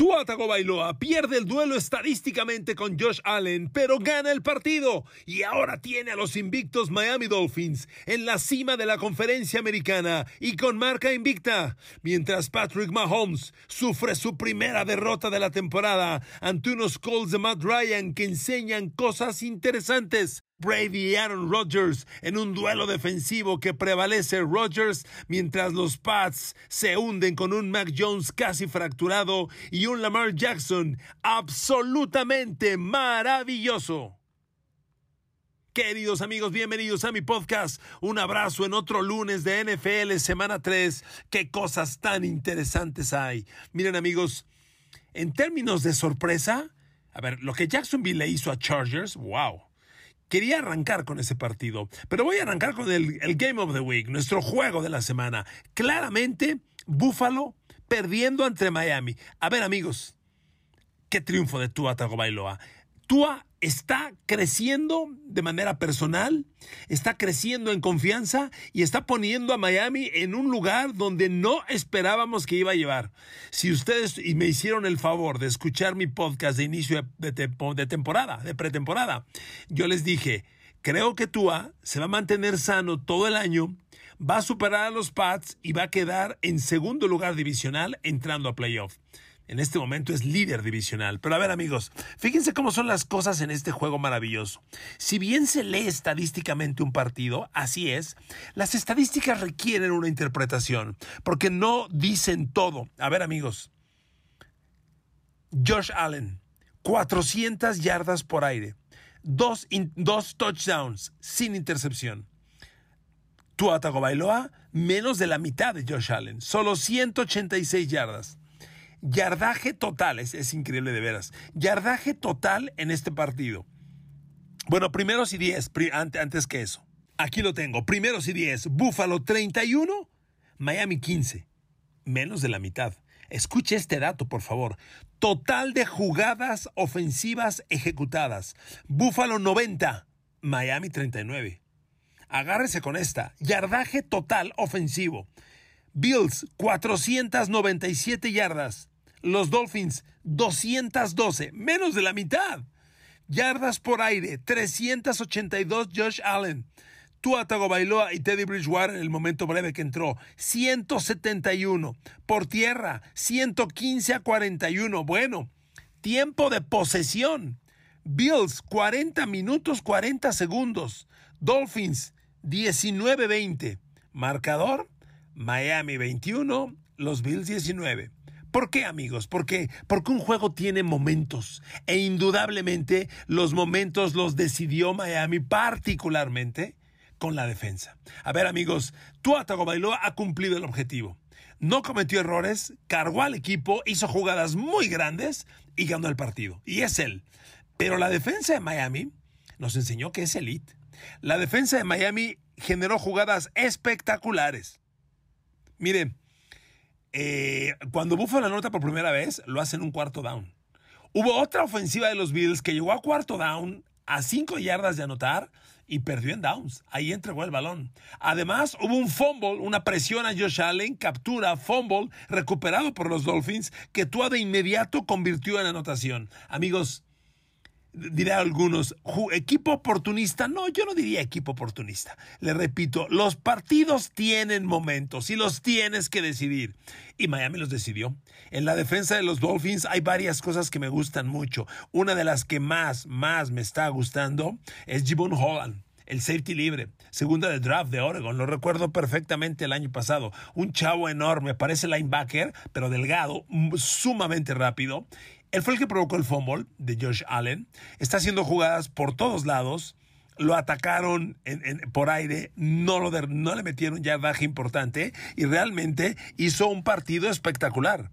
Tua Tagovailoa pierde el duelo estadísticamente con Josh Allen, pero gana el partido y ahora tiene a los invictos Miami Dolphins en la cima de la conferencia americana y con marca invicta, mientras Patrick Mahomes sufre su primera derrota de la temporada ante unos Colts de Matt Ryan que enseñan cosas interesantes. Brady y Aaron Rodgers en un duelo defensivo que prevalece Rodgers mientras los Pats se hunden con un Mac Jones casi fracturado y un Lamar Jackson absolutamente maravilloso. Queridos amigos, bienvenidos a mi podcast. Un abrazo en otro lunes de NFL, semana 3. Qué cosas tan interesantes hay. Miren amigos, en términos de sorpresa, a ver, lo que Jacksonville le hizo a Chargers, wow quería arrancar con ese partido, pero voy a arrancar con el, Game of the Week, nuestro juego de la semana. Claramente, Buffalo perdiendo ante Miami. A ver, amigos, qué triunfo de Tua Tagovailoa. Tua está creciendo de manera personal, está creciendo en confianza y está poniendo a Miami en un lugar donde no esperábamos que iba a llevar. Si ustedes y me hicieron el favor de escuchar mi podcast de inicio de, temporada, de pretemporada, yo les dije, creo que Tua se va a mantener sano todo el año, va a superar a los Pats y va a quedar en segundo lugar divisional entrando a playoff en este momento es líder divisional. Pero a ver amigos, fíjense cómo son las cosas en este juego maravilloso. Si bien se lee estadísticamente un partido, así es, las estadísticas requieren una interpretación, porque no dicen todo. A ver amigos, Josh Allen, 400 yardas por aire, dos, touchdowns sin intercepción. Tua Tagovailoa, menos de la mitad de Josh Allen, solo 186 yardas. Yardaje total, es, increíble de veras. Yardaje total en este partido. Bueno, primeros y 10, antes que eso. Aquí lo tengo. Primeros y 10. Búfalo 31, Miami 15. Menos de la mitad. Escuche este dato, por favor. Total de jugadas ofensivas ejecutadas. Búfalo 90, Miami 39. Agárrese con esta. Yardaje total ofensivo. Bills 497 yardas. Los Dolphins, 212, menos de la mitad. Yardas por aire, 382 Josh Allen. Tua Tagovailoa y Teddy Bridgewater en el momento breve que entró, 171. Por tierra, 115 a 41. Bueno, tiempo de posesión. Bills, 40 minutos 40 segundos. Dolphins, 19-20. Marcador, Miami 21, los Bills 19. ¿Por qué, amigos? Porque, porque un juego tiene momentos e indudablemente los momentos los decidió Miami particularmente con la defensa. A ver, amigos, Tua Tagovailoa ha cumplido el objetivo. No cometió errores, cargó al equipo, hizo jugadas muy grandes y ganó el partido. Y es él. Pero la defensa de Miami nos enseñó que es elite. La defensa de Miami generó jugadas espectaculares. Miren, eh, cuando Buffalo anota por primera vez, lo hace en un cuarto down. Hubo otra ofensiva de los Bills que llegó a cuarto down, a cinco yardas de anotar, y perdió en downs. Ahí entregó el balón. Además, hubo un fumble, una presión a Josh Allen, captura, fumble, recuperado por los Dolphins, que Tua de inmediato convirtió en anotación. Amigos, dirá algunos, equipo oportunista. No, yo no diría equipo oportunista. Le repito, los partidos tienen momentos y los tienes que decidir. Y Miami los decidió. En la defensa de los Dolphins hay varias cosas que me gustan mucho. Una de las que más, más me está gustando es Gibbon Holland el safety libre, segunda de draft de Oregon, lo recuerdo perfectamente el año pasado, un chavo enorme, parece linebacker, pero delgado, sumamente rápido, él fue el que provocó el fumble de Josh Allen. Está haciendo jugadas por todos lados. Lo atacaron por aire, no, lo no le metieron yardaje importante y realmente hizo un partido espectacular.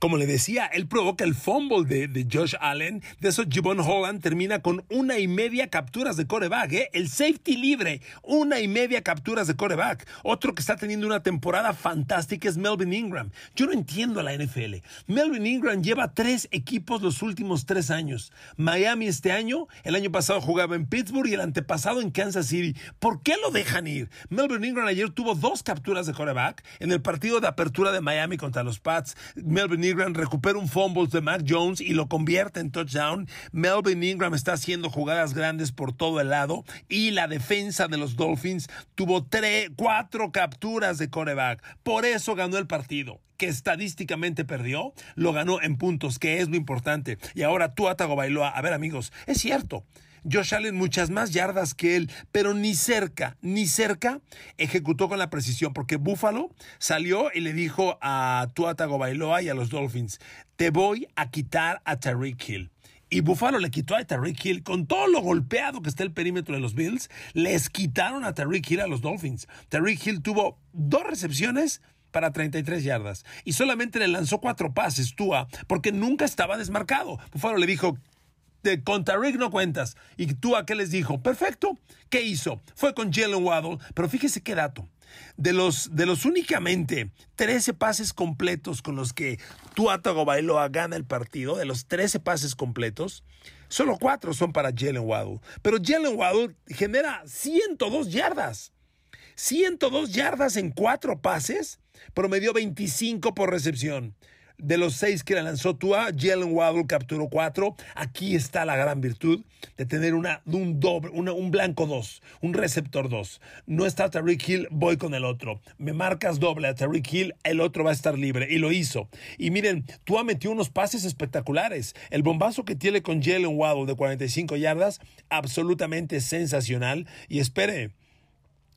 Como le decía, él provoca el fumble de, Josh Allen. De eso, Gibbon Holland termina con una y media capturas de coreback. ¿eh? El safety libre, una y media capturas de coreback. Otro que está teniendo una temporada fantástica es Melvin Ingram. Yo no entiendo a la NFL. Melvin Ingram lleva tres equipos los últimos tres años. Miami este año, el año pasado jugaba en Pittsburgh y el antepasado en Kansas City. ¿Por qué lo dejan ir? Melvin Ingram ayer tuvo dos capturas de coreback en el partido de apertura de Miami contra los Pats. Melvin Ingram recupera un fumble de Mac Jones y lo convierte en touchdown. Melvin Ingram está haciendo jugadas grandes por todo el lado y la defensa de los Dolphins tuvo tres, cuatro capturas de coreback. Por eso ganó el partido que estadísticamente perdió, lo ganó en puntos, que es lo importante. Y ahora tú, Atago Bailoa, a ver amigos, es cierto. Josh Allen muchas más yardas que él, pero ni cerca, ni cerca ejecutó con la precisión, porque Buffalo salió y le dijo a Tua Tagovailoa y a los Dolphins, te voy a quitar a Tariq Hill. Y Buffalo le quitó a Tariq Hill con todo lo golpeado que está el perímetro de los Bills. Les quitaron a Tariq Hill a los Dolphins. Tariq Hill tuvo dos recepciones para 33 yardas y solamente le lanzó cuatro pases Tua porque nunca estaba desmarcado. Buffalo le dijo, de contra Rick no cuentas. ¿Y tú a qué les dijo? Perfecto. ¿Qué hizo? Fue con Jalen Waddle. Pero fíjese qué dato. De los, de los únicamente 13 pases completos con los que Tua Tagovailoa gana el partido, de los 13 pases completos, solo cuatro son para Jalen Waddle. Pero Jalen Waddle genera 102 yardas. 102 yardas en cuatro pases, promedió 25 por recepción. De los seis que la lanzó Tua, Jalen Waddle capturó cuatro. Aquí está la gran virtud de tener una, un doble, un blanco dos, un receptor dos. No está Tariq Hill, voy con el otro. Me marcas doble a Tariq Hill, el otro va a estar libre. Y lo hizo. Y miren, Tua metió unos pases espectaculares. El bombazo que tiene con Jalen Waddle de 45 yardas, absolutamente sensacional. Y espere,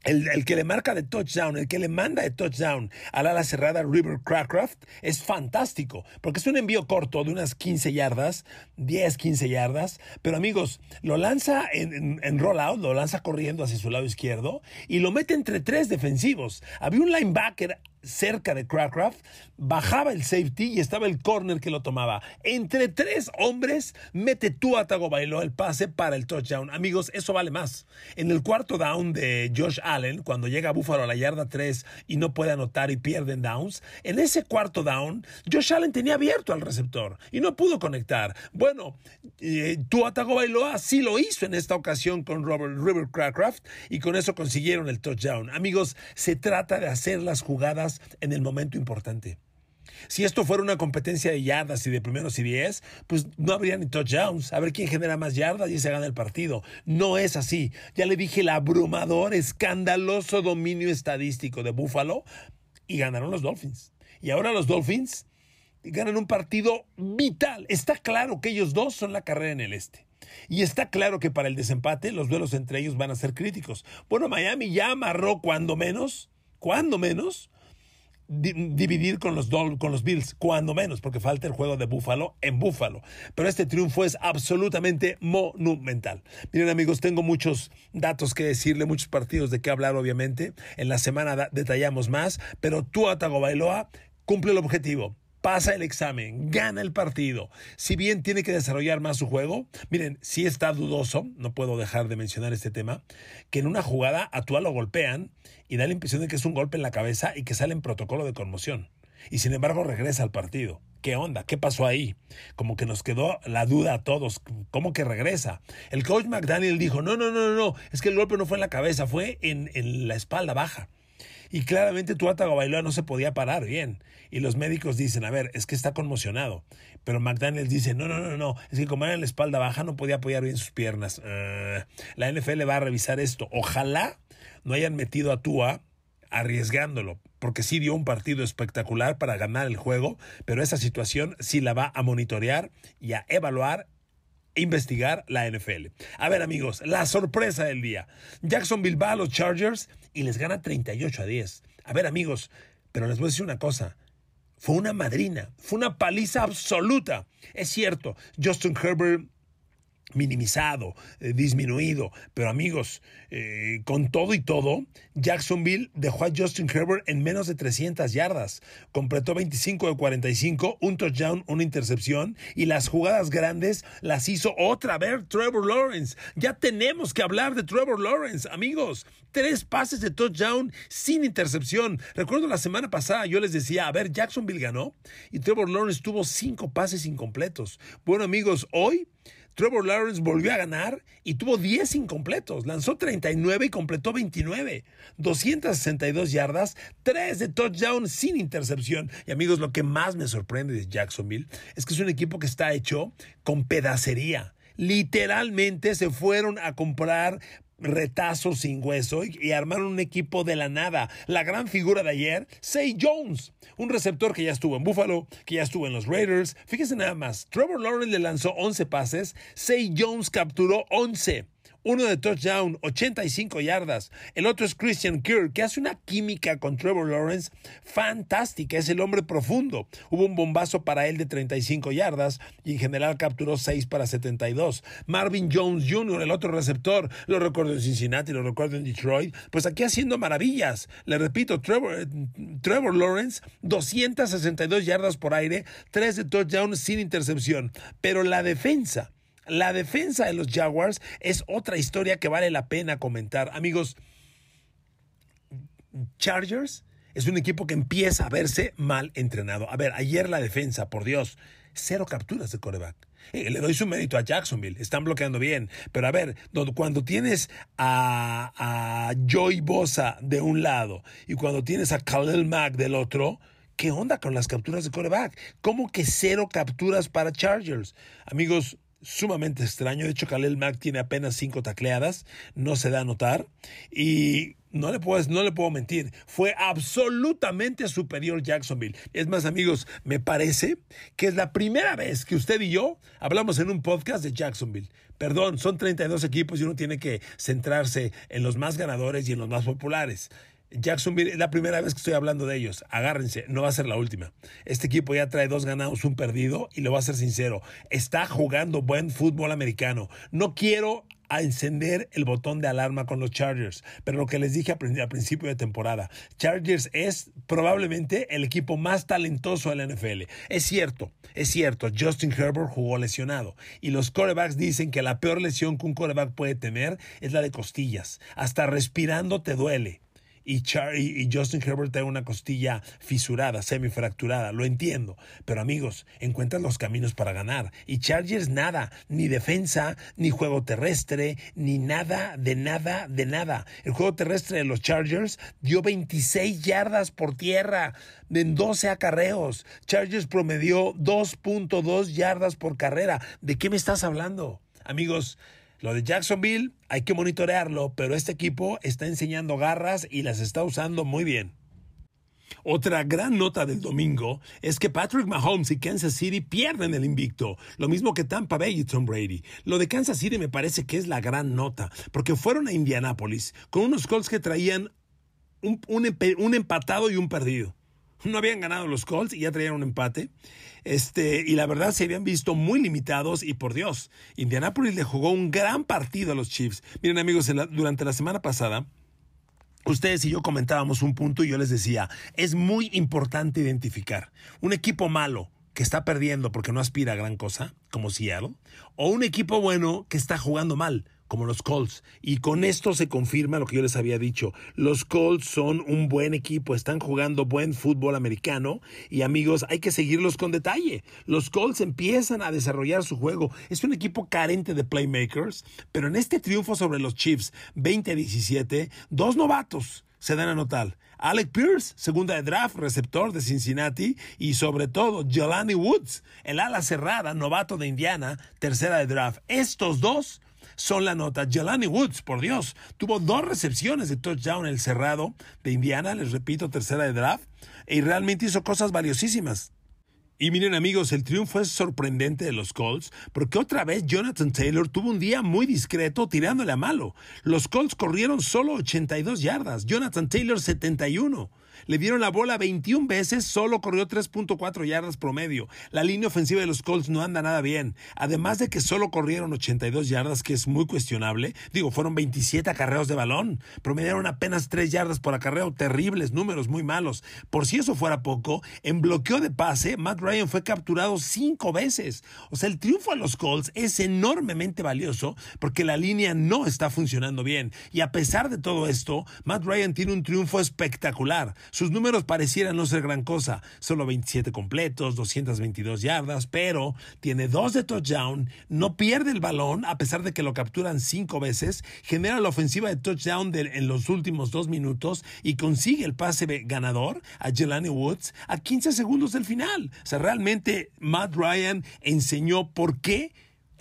el, que le marca de touchdown, el que le manda de touchdown al ala cerrada River Crackraft es fantástico, porque es un envío corto de unas 15 yardas, 10, 15 yardas, pero amigos, lo lanza en, en, en rollout, lo lanza corriendo hacia su lado izquierdo y lo mete entre tres defensivos. Había un linebacker cerca de Crackraft, bajaba el safety y estaba el corner que lo tomaba. Entre tres hombres, mete tú a bailó el pase para el touchdown. Amigos, eso vale más. En el cuarto down de Josh Allen, cuando llega a Buffalo a la yarda 3 y no puede anotar y pierden downs, en ese cuarto down, Josh Allen tenía abierto al receptor y no pudo conectar. Bueno, eh, tú bailó así lo hizo en esta ocasión con Robert River Crackraft y con eso consiguieron el touchdown. Amigos, se trata de hacer las jugadas en el momento importante. Si esto fuera una competencia de yardas y de primeros y diez, pues no habría ni touchdowns. A ver quién genera más yardas y se gana el partido. No es así. Ya le dije el abrumador, escandaloso dominio estadístico de Buffalo y ganaron los Dolphins. Y ahora los Dolphins ganan un partido vital. Está claro que ellos dos son la carrera en el este. Y está claro que para el desempate los duelos entre ellos van a ser críticos. Bueno, Miami ya amarró cuando menos, cuando menos, dividir con los, con los Bills, cuando menos, porque falta el juego de Búfalo en Búfalo. Pero este triunfo es absolutamente monumental. Miren amigos, tengo muchos datos que decirle, muchos partidos de qué hablar obviamente. En la semana detallamos más, pero tú, Atago Bailoa, cumple el objetivo pasa el examen, gana el partido. Si bien tiene que desarrollar más su juego, miren, si está dudoso, no puedo dejar de mencionar este tema, que en una jugada a lo golpean y da la impresión de que es un golpe en la cabeza y que sale en protocolo de conmoción. Y sin embargo regresa al partido. ¿Qué onda? ¿Qué pasó ahí? Como que nos quedó la duda a todos. ¿Cómo que regresa? El coach McDaniel dijo, no, no, no, no, es que el golpe no fue en la cabeza, fue en, en la espalda baja. Y claramente Tua Bailoa no se podía parar bien. Y los médicos dicen, a ver, es que está conmocionado. Pero McDaniels dice, no, no, no, no, es que como era en la espalda baja no podía apoyar bien sus piernas. Ah, la NFL va a revisar esto. Ojalá no hayan metido a Tua arriesgándolo, porque sí dio un partido espectacular para ganar el juego, pero esa situación sí la va a monitorear y a evaluar investigar la NFL. A ver amigos, la sorpresa del día. Jacksonville va a los Chargers y les gana 38 a 10. A ver amigos, pero les voy a decir una cosa. Fue una madrina, fue una paliza absoluta. Es cierto, Justin Herbert minimizado, eh, disminuido. Pero amigos, eh, con todo y todo, Jacksonville dejó a Justin Herbert en menos de 300 yardas. Completó 25 de 45, un touchdown, una intercepción y las jugadas grandes las hizo otra vez Trevor Lawrence. Ya tenemos que hablar de Trevor Lawrence, amigos. Tres pases de touchdown sin intercepción. Recuerdo la semana pasada yo les decía, a ver, Jacksonville ganó y Trevor Lawrence tuvo cinco pases incompletos. Bueno amigos, hoy Trevor Lawrence volvió a ganar y tuvo 10 incompletos. Lanzó 39 y completó 29. 262 yardas, 3 de touchdown sin intercepción. Y amigos, lo que más me sorprende de Jacksonville es que es un equipo que está hecho con pedacería. Literalmente se fueron a comprar retazos sin hueso y, armaron un equipo de la nada. La gran figura de ayer, Say Jones, un receptor que ya estuvo en Buffalo, que ya estuvo en los Raiders. Fíjese nada más, Trevor Lawrence le lanzó 11 pases, Say Jones capturó 11 uno de touchdown, 85 yardas. El otro es Christian Kirk, que hace una química con Trevor Lawrence fantástica. Es el hombre profundo. Hubo un bombazo para él de 35 yardas y en general capturó 6 para 72. Marvin Jones Jr., el otro receptor, lo recuerdo en Cincinnati, lo recuerdo en Detroit. Pues aquí haciendo maravillas. Le repito, Trevor, Trevor Lawrence, 262 yardas por aire, 3 de touchdown sin intercepción. Pero la defensa la defensa de los Jaguars es otra historia que vale la pena comentar. Amigos, Chargers es un equipo que empieza a verse mal entrenado. A ver, ayer la defensa, por Dios, cero capturas de coreback. Eh, le doy su mérito a Jacksonville, están bloqueando bien. Pero a ver, cuando tienes a, a Joy Bosa de un lado y cuando tienes a Khalil Mack del otro, ¿qué onda con las capturas de coreback? ¿Cómo que cero capturas para Chargers? Amigos, sumamente extraño. De hecho, Khalil Mack tiene apenas cinco tacleadas, no se da a notar. Y no le, puedo, no le puedo mentir, fue absolutamente superior Jacksonville. Es más, amigos, me parece que es la primera vez que usted y yo hablamos en un podcast de Jacksonville. Perdón, son 32 equipos y uno tiene que centrarse en los más ganadores y en los más populares. Jacksonville es la primera vez que estoy hablando de ellos. Agárrense, no va a ser la última. Este equipo ya trae dos ganados, un perdido, y lo voy a ser sincero. Está jugando buen fútbol americano. No quiero encender el botón de alarma con los Chargers. Pero lo que les dije al principio de temporada, Chargers es probablemente el equipo más talentoso de la NFL. Es cierto, es cierto, Justin Herbert jugó lesionado y los corebacks dicen que la peor lesión que un coreback puede tener es la de costillas. Hasta respirando te duele y, Justin Herbert tiene una costilla fisurada, semifracturada, lo entiendo. Pero amigos, encuentran los caminos para ganar. Y Chargers nada, ni defensa, ni juego terrestre, ni nada, de nada, de nada. El juego terrestre de los Chargers dio 26 yardas por tierra en 12 acarreos. Chargers promedió 2.2 yardas por carrera. ¿De qué me estás hablando? Amigos, lo de Jacksonville hay que monitorearlo, pero este equipo está enseñando garras y las está usando muy bien. Otra gran nota del domingo es que Patrick Mahomes y Kansas City pierden el invicto, lo mismo que Tampa Bay y Tom Brady. Lo de Kansas City me parece que es la gran nota, porque fueron a Indianápolis con unos Colts que traían un, un empatado y un perdido. No habían ganado los Colts y ya traían un empate. Este, y la verdad se habían visto muy limitados y por Dios, Indianapolis le jugó un gran partido a los Chiefs. Miren amigos, durante la semana pasada, Ustedes y yo comentábamos un punto y yo les decía, es muy importante identificar un equipo malo que está perdiendo porque no aspira a gran cosa, como Seattle, o un equipo bueno que está jugando mal, como los Colts. Y con esto se confirma lo que yo les había dicho. Los Colts son un buen equipo, están jugando buen fútbol americano y amigos, hay que seguirlos con detalle. Los Colts empiezan a desarrollar su juego. Es un equipo carente de playmakers, pero en este triunfo sobre los Chiefs 20-17, dos novatos se dan a notar. Alec Pierce, segunda de draft, receptor de Cincinnati, y sobre todo Jelani Woods, el ala cerrada, novato de Indiana, tercera de draft. Estos dos son la nota. Jelani Woods, por Dios, tuvo dos recepciones de touchdown el cerrado de Indiana, les repito, tercera de draft, y realmente hizo cosas valiosísimas. Y miren amigos, el triunfo es sorprendente de los Colts porque otra vez Jonathan Taylor tuvo un día muy discreto tirándole a malo. Los Colts corrieron solo 82 yardas, Jonathan Taylor 71. Le dieron la bola 21 veces, solo corrió 3.4 yardas promedio. La línea ofensiva de los Colts no anda nada bien. Además de que solo corrieron 82 yardas, que es muy cuestionable. Digo, fueron 27 acarreos de balón. Promediaron apenas 3 yardas por acarreo. Terribles números, muy malos. Por si eso fuera poco, en bloqueo de pase, Matt Ryan fue capturado 5 veces. O sea, el triunfo a los Colts es enormemente valioso porque la línea no está funcionando bien. Y a pesar de todo esto, Matt Ryan tiene un triunfo espectacular. Sus números parecieran no ser gran cosa, solo 27 completos, 222 yardas, pero tiene dos de touchdown, no pierde el balón a pesar de que lo capturan cinco veces, genera la ofensiva de touchdown en los últimos dos minutos y consigue el pase ganador a Jelani Woods a 15 segundos del final. O sea, realmente Matt Ryan enseñó por qué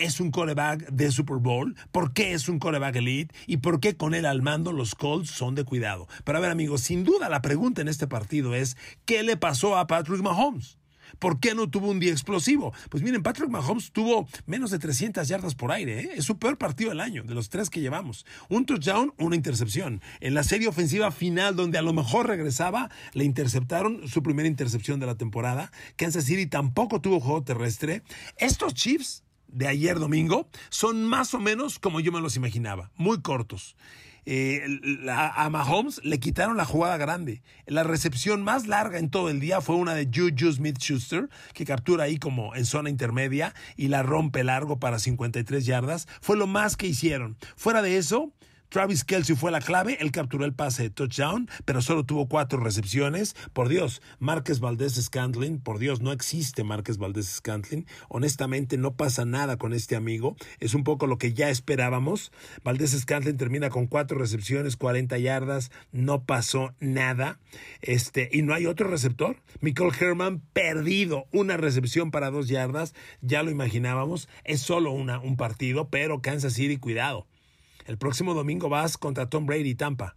es un coreback de Super Bowl, por qué es un coreback elite y por qué con él al mando los Colts son de cuidado. Pero a ver amigos, sin duda la pregunta en este partido es, ¿qué le pasó a Patrick Mahomes? ¿Por qué no tuvo un día explosivo? Pues miren, Patrick Mahomes tuvo menos de 300 yardas por aire. ¿eh? Es su peor partido del año, de los tres que llevamos. Un touchdown, una intercepción. En la serie ofensiva final, donde a lo mejor regresaba, le interceptaron su primera intercepción de la temporada. Kansas City tampoco tuvo juego terrestre. Estos Chiefs de ayer domingo son más o menos como yo me los imaginaba, muy cortos. Eh, a Mahomes le quitaron la jugada grande. La recepción más larga en todo el día fue una de Juju Smith Schuster, que captura ahí como en zona intermedia y la rompe largo para 53 yardas. Fue lo más que hicieron. Fuera de eso, Travis Kelsey fue la clave, él capturó el pase de touchdown, pero solo tuvo cuatro recepciones. Por Dios, Márquez Valdés Scantlin, por Dios, no existe Márquez Valdés Scantlin. Honestamente, no pasa nada con este amigo. Es un poco lo que ya esperábamos. Valdés Scantlin termina con cuatro recepciones, 40 yardas, no pasó nada. Este, y no hay otro receptor. Michael Herman perdido, una recepción para dos yardas, ya lo imaginábamos. Es solo una, un partido, pero Kansas City, cuidado el próximo domingo vas contra Tom Brady y Tampa.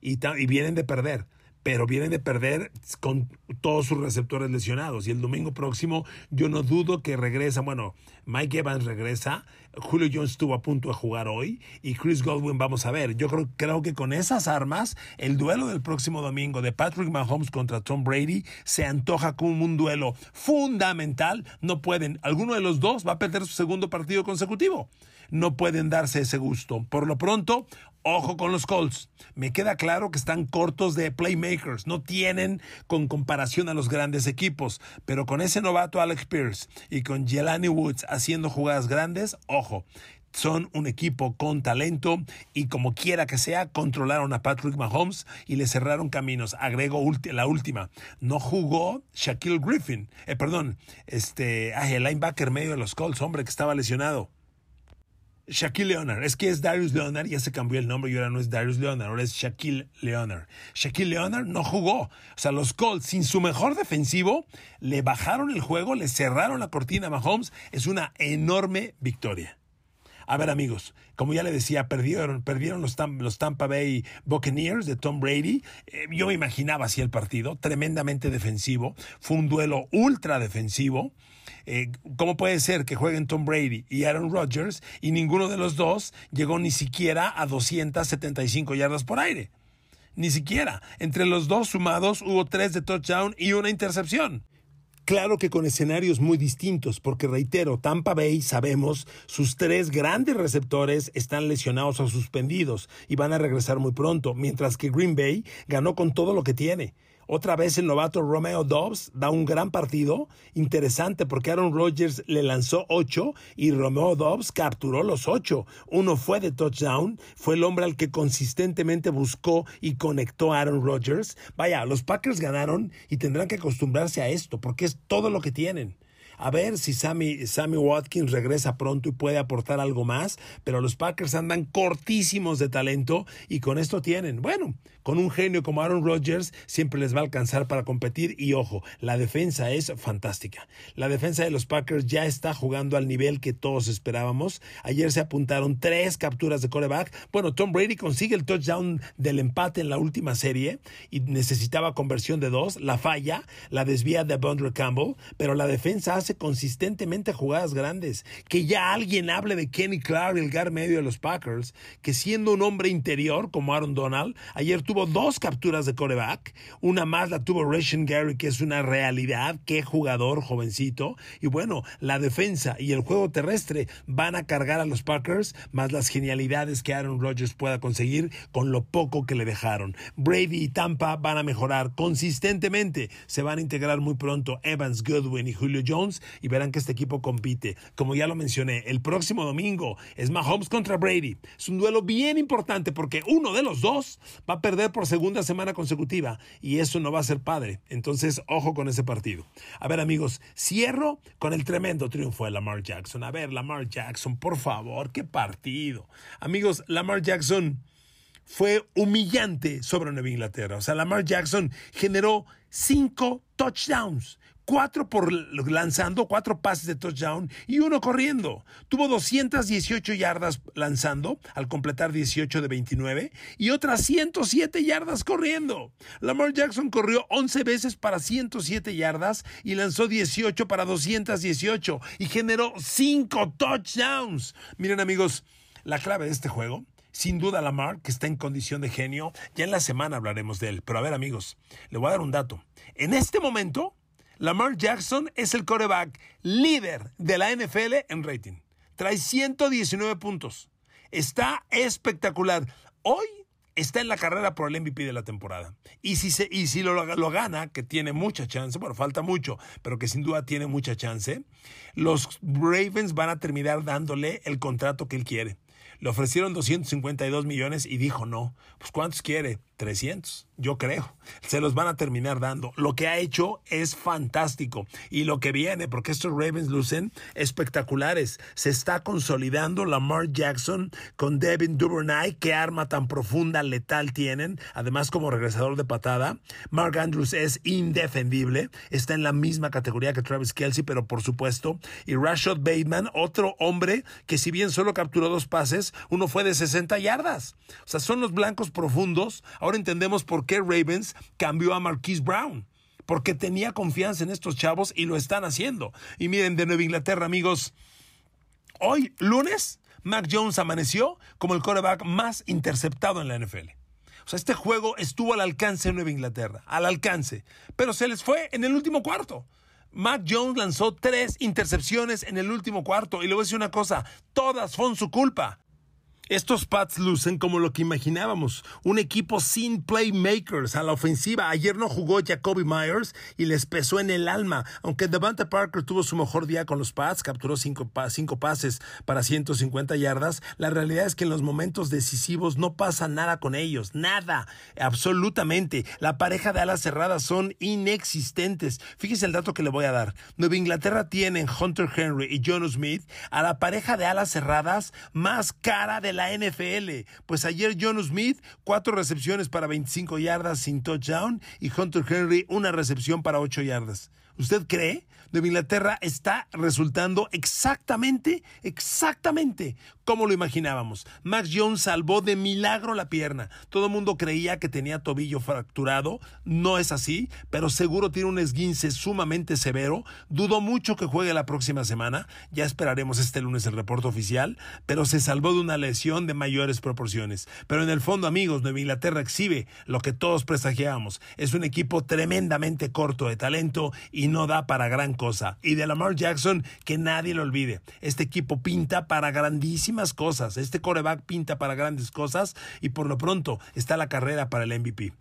Y, y, vienen de perder. Pero vienen de perder con todos sus receptores lesionados. Y el domingo próximo yo no dudo que regresa. Bueno, Mike Evans regresa. Julio Jones estuvo a punto de jugar hoy. Y Chris Godwin vamos a ver. Yo creo, creo que con esas armas, el duelo del próximo domingo de Patrick Mahomes contra Tom Brady se antoja como un duelo fundamental. No pueden. Alguno de los dos va a perder su segundo partido consecutivo no pueden darse ese gusto. Por lo pronto, ojo con los Colts. Me queda claro que están cortos de playmakers, no tienen con comparación a los grandes equipos, pero con ese novato Alex Pierce y con Jelani Woods haciendo jugadas grandes, ojo. Son un equipo con talento y como quiera que sea, controlaron a Patrick Mahomes y le cerraron caminos. Agrego la última. No jugó Shaquille Griffin. Eh, perdón, este, el linebacker medio de los Colts, hombre, que estaba lesionado. Shaquille Leonard. Es que es Darius Leonard, ya se cambió el nombre y ahora no es Darius Leonard, ahora es Shaquille Leonard. Shaquille Leonard no jugó. O sea, los Colts, sin su mejor defensivo, le bajaron el juego, le cerraron la cortina a Mahomes. Es una enorme victoria. A ver, amigos, como ya le decía, perdieron, los Tampa Bay Buccaneers de Tom Brady. Eh, yo me imaginaba así el partido, tremendamente defensivo. Fue un duelo ultra defensivo. Eh, ¿Cómo puede ser que jueguen Tom Brady y Aaron Rodgers y ninguno de los dos llegó ni siquiera a 275 yardas por aire? Ni siquiera. Entre los dos sumados hubo tres de touchdown y una intercepción. Claro que con escenarios muy distintos, porque reitero, Tampa Bay, sabemos, sus tres grandes receptores están lesionados o suspendidos y van a regresar muy pronto, mientras que Green Bay ganó con todo lo que tiene. Otra vez el novato Romeo Dobbs da un gran partido, interesante porque Aaron Rodgers le lanzó ocho y Romeo Dobbs capturó los ocho. Uno fue de touchdown, fue el hombre al que consistentemente buscó y conectó a Aaron Rodgers. Vaya, los Packers ganaron y tendrán que acostumbrarse a esto porque es todo lo que tienen. A ver si Sammy, Sammy Watkins regresa pronto y puede aportar algo más, pero los Packers andan cortísimos de talento y con esto tienen, bueno, con un genio como Aaron Rodgers siempre les va a alcanzar para competir y ojo, la defensa es fantástica. La defensa de los Packers ya está jugando al nivel que todos esperábamos. Ayer se apuntaron tres capturas de coreback. Bueno, Tom Brady consigue el touchdown del empate en la última serie y necesitaba conversión de dos. La falla, la desvía de Bondre Campbell, pero la defensa hace consistentemente jugadas grandes. Que ya alguien hable de Kenny Clark, el gar medio de los Packers, que siendo un hombre interior como Aaron Donald, ayer tuvo dos capturas de coreback. Una más la tuvo Ration Gary, que es una realidad. Qué jugador jovencito. Y bueno, la defensa y el juego terrestre van a cargar a los Packers, más las genialidades que Aaron Rodgers pueda conseguir con lo poco que le dejaron. Brady y Tampa van a mejorar consistentemente. Se van a integrar muy pronto Evans, Goodwin y Julio Jones y verán que este equipo compite. Como ya lo mencioné, el próximo domingo es Mahomes contra Brady. Es un duelo bien importante porque uno de los dos va a perder por segunda semana consecutiva y eso no va a ser padre. Entonces, ojo con ese partido. A ver, amigos, cierro con el tremendo triunfo de Lamar Jackson. A ver, Lamar Jackson, por favor, qué partido. Amigos, Lamar Jackson fue humillante sobre Nueva Inglaterra. O sea, Lamar Jackson generó cinco touchdowns. Cuatro por lanzando, cuatro pases de touchdown y uno corriendo. Tuvo 218 yardas lanzando al completar 18 de 29 y otras 107 yardas corriendo. Lamar Jackson corrió 11 veces para 107 yardas y lanzó 18 para 218 y generó cinco touchdowns. Miren amigos, la clave de este juego sin duda Lamar, que está en condición de genio, ya en la semana hablaremos de él. Pero a ver amigos, le voy a dar un dato. En este momento, Lamar Jackson es el coreback líder de la NFL en rating. Trae 119 puntos. Está espectacular. Hoy está en la carrera por el MVP de la temporada. Y si, se, y si lo, lo, gana, que tiene mucha chance, bueno, falta mucho, pero que sin duda tiene mucha chance, los Ravens van a terminar dándole el contrato que él quiere. Le ofrecieron 252 millones y dijo no. Pues ¿cuántos quiere? 300, yo creo. Se los van a terminar dando. Lo que ha hecho es fantástico. Y lo que viene, porque estos Ravens lucen espectaculares. Se está consolidando Lamar Jackson con Devin Duvernay. Qué arma tan profunda, letal tienen. Además, como regresador de patada. Mark Andrews es indefendible. Está en la misma categoría que Travis Kelsey, pero por supuesto. Y Rashad Bateman, otro hombre que si bien solo capturó dos pases, uno fue de 60 yardas. O sea, son los blancos profundos. Ahora entendemos por qué Ravens cambió a Marquise Brown. Porque tenía confianza en estos chavos y lo están haciendo. Y miren, de Nueva Inglaterra, amigos, hoy, lunes, Mac Jones amaneció como el quarterback más interceptado en la NFL. O sea, este juego estuvo al alcance de Nueva Inglaterra, al alcance. Pero se les fue en el último cuarto. Mac Jones lanzó tres intercepciones en el último cuarto. Y le voy a decir una cosa, todas fueron su culpa. Estos Pats lucen como lo que imaginábamos, un equipo sin playmakers a la ofensiva. Ayer no jugó Jacoby Myers y les pesó en el alma. Aunque Devante Parker tuvo su mejor día con los Pats, capturó cinco, cinco, pases para 150 yardas, la realidad es que en los momentos decisivos no pasa nada con ellos, nada, absolutamente. La pareja de alas cerradas son inexistentes. Fíjese el dato que le voy a dar. Nueva Inglaterra tiene Hunter Henry y John Smith a la pareja de alas cerradas más cara de la NFL. Pues ayer John Smith, cuatro recepciones para 25 yardas sin touchdown y Hunter Henry, una recepción para 8 yardas. ¿Usted cree? Nueva Inglaterra está resultando exactamente, exactamente como lo imaginábamos. Max Jones salvó de milagro la pierna. Todo el mundo creía que tenía tobillo fracturado. No es así, pero seguro tiene un esguince sumamente severo. Dudo mucho que juegue la próxima semana. Ya esperaremos este lunes el reporte oficial, pero se salvó de una lesión de mayores proporciones. Pero en el fondo, amigos, Nueva Inglaterra exhibe lo que todos presagiábamos. Es un equipo tremendamente corto de talento y no da para gran cosa. Y de Lamar Jackson, que nadie lo olvide. Este equipo pinta para grandísimas cosas. Este coreback pinta para grandes cosas y por lo pronto está la carrera para el MVP.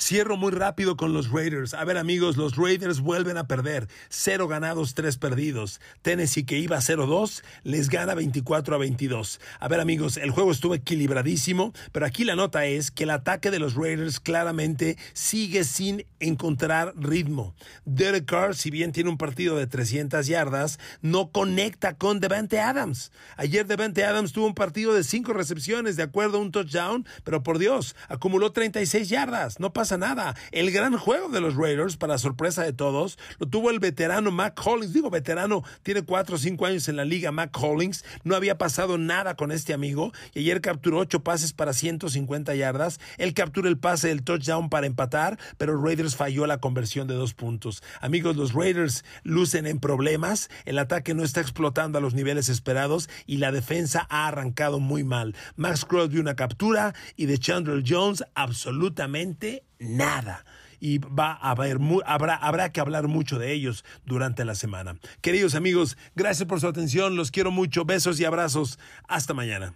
Cierro muy rápido con los Raiders. A ver amigos, los Raiders vuelven a perder. Cero ganados, tres perdidos. Tennessee que iba 0-2 les gana 24 a 22. A ver amigos, el juego estuvo equilibradísimo, pero aquí la nota es que el ataque de los Raiders claramente sigue sin encontrar ritmo. Derek Carr, si bien tiene un partido de 300 yardas, no conecta con Devante Adams. Ayer Devante Adams tuvo un partido de 5 recepciones, de acuerdo a un touchdown, pero por Dios, acumuló 36 yardas. No pasa nada. El gran juego de los Raiders, para sorpresa de todos, lo tuvo el veterano Mac Hollings. Digo, veterano, tiene cuatro o cinco años en la liga. Mac Hollings no había pasado nada con este amigo y ayer capturó ocho pases para 150 yardas. Él captura el pase del touchdown para empatar, pero Raiders falló la conversión de dos puntos. Amigos, los Raiders lucen en problemas. El ataque no está explotando a los niveles esperados y la defensa ha arrancado muy mal. Max Crosby una captura y de Chandler Jones absolutamente nada y va a haber habrá, habrá que hablar mucho de ellos durante la semana. Queridos amigos, gracias por su atención, los quiero mucho, besos y abrazos, hasta mañana.